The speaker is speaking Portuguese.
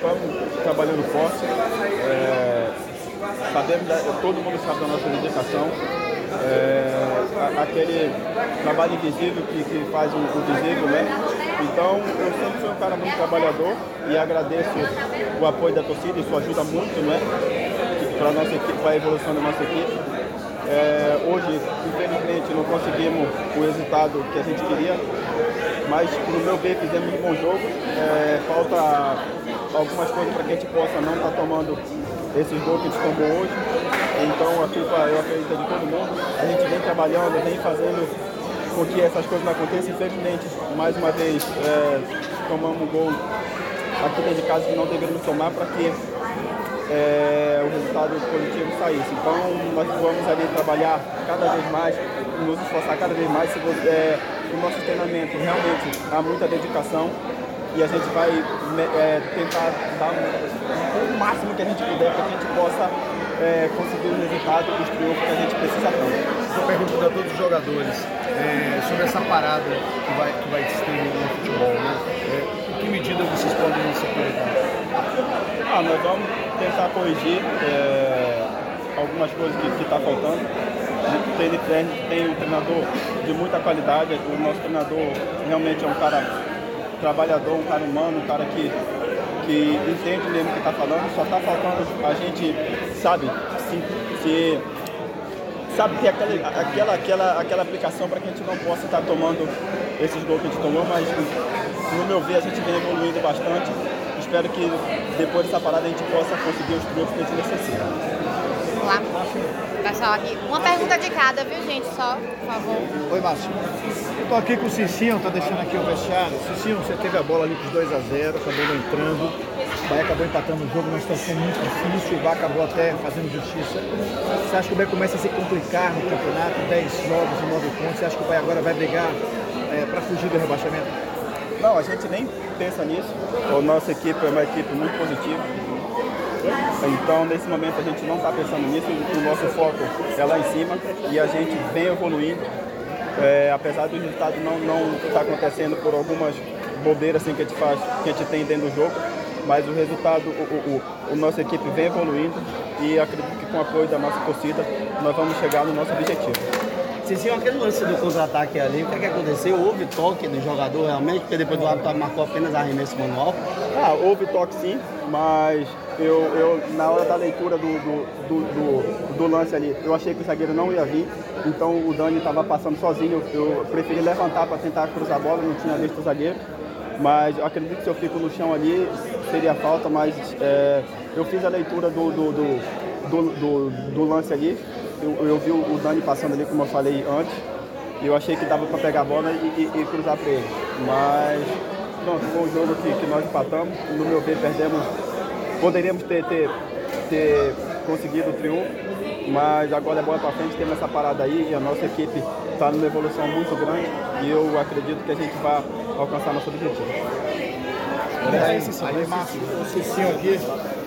Estamos trabalhando forte, é, sabemos, todo mundo sabe da nossa dedicação, é, aquele trabalho invisível que, que faz o, o visível, né? Então eu sempre fui um cara muito trabalhador e agradeço o apoio da torcida, isso ajuda muito, né? Para para a evolução da nossa equipe. É, hoje, infelizmente, não conseguimos o resultado que a gente queria, mas no meu ver fizemos um bom jogo. É, falta algumas coisas para que a gente possa não estar tá tomando esses gols que a gente tomou hoje. Então a culpa eu acredito de todo mundo. A gente vem trabalhando, vem fazendo com que essas coisas não aconteçam. Infelizmente, mais uma vez, é, tomamos um gol aqui dentro de casa que não deveríamos tomar para que é, o resultado positivo saísse. Então nós vamos ali trabalhar cada vez mais, nos esforçar cada vez mais. Se você, é, o nosso treinamento realmente há muita dedicação e a gente vai é, tentar dar o máximo que a gente puder para que a gente possa é, conseguir o resultado, os triunfos que a gente precisa tanto. Estou perguntando a todos os jogadores é, sobre essa parada que vai, que vai ter no futebol. Né? É, em que medida vocês podem se preocupar? Ah, nós vamos tentar corrigir é, algumas coisas que está faltando. Tem, tem, um treinador de muita qualidade, o nosso treinador realmente é um cara trabalhador, um cara humano, um cara que, que entende mesmo o que está falando, só está faltando a gente, sabe, se, se sabe ter aquela, aquela, aquela, aquela aplicação para que a gente não possa estar tá tomando esses gols que a gente tomou, mas no meu ver a gente vem evoluindo bastante espero que depois dessa parada a gente possa conseguir os triunfos que a gente necessita. Vamos lá. Pessoal, aqui. Uma pergunta de cada, viu, gente? Só, por favor. Oi, Márcio. Eu tô aqui com o Cicinho, tá deixando aqui o vestiário. Cicinho, você teve a bola ali com os 2 a 0 acabou não entrando. O Bahia acabou empatando o jogo numa situação muito difícil. O Bahia acabou até fazendo justiça. Você acha que o Bahia começa a se complicar no campeonato? 10 jogos e 9 pontos. Você acha que o Bahia agora vai brigar é, para fugir do rebaixamento? Não, a gente nem pensa nisso. A nossa equipe é uma equipe muito positiva. Então, nesse momento, a gente não está pensando nisso. O nosso foco é lá em cima e a gente vem evoluindo. É, apesar do resultado não estar tá acontecendo por algumas bobeiras assim, que a gente faz, que a gente tem dentro do jogo, mas o resultado, o, o, o nossa equipe vem evoluindo e acredito que com o apoio da nossa torcida nós vamos chegar no nosso objetivo. Cicinho, aquele lance do contra-ataque ali, o que, é que aconteceu? Houve toque do jogador realmente, porque depois do árbitro marcou apenas arremesso manual? Ah, houve toque sim, mas eu, eu na hora da leitura do, do, do, do, do lance ali, eu achei que o zagueiro não ia vir, então o Dani estava passando sozinho, eu preferi levantar para tentar cruzar a bola, não tinha visto o zagueiro. Mas eu acredito que se eu fico no chão ali, seria falta, mas é, eu fiz a leitura do, do, do, do, do lance ali eu, eu vi o Dani passando ali, como eu falei antes, e eu achei que dava para pegar a bola e, e, e cruzar para ele. Mas, pronto, foi um jogo que, que nós empatamos, no meu ver perdemos, poderíamos ter, ter, ter conseguido o triunfo, mas agora é bola para frente, temos essa parada aí e a nossa equipe está numa evolução muito grande e eu acredito que a gente vai alcançar nosso objetivo. Olha aí, aí, Márcio, o Cicinho aqui.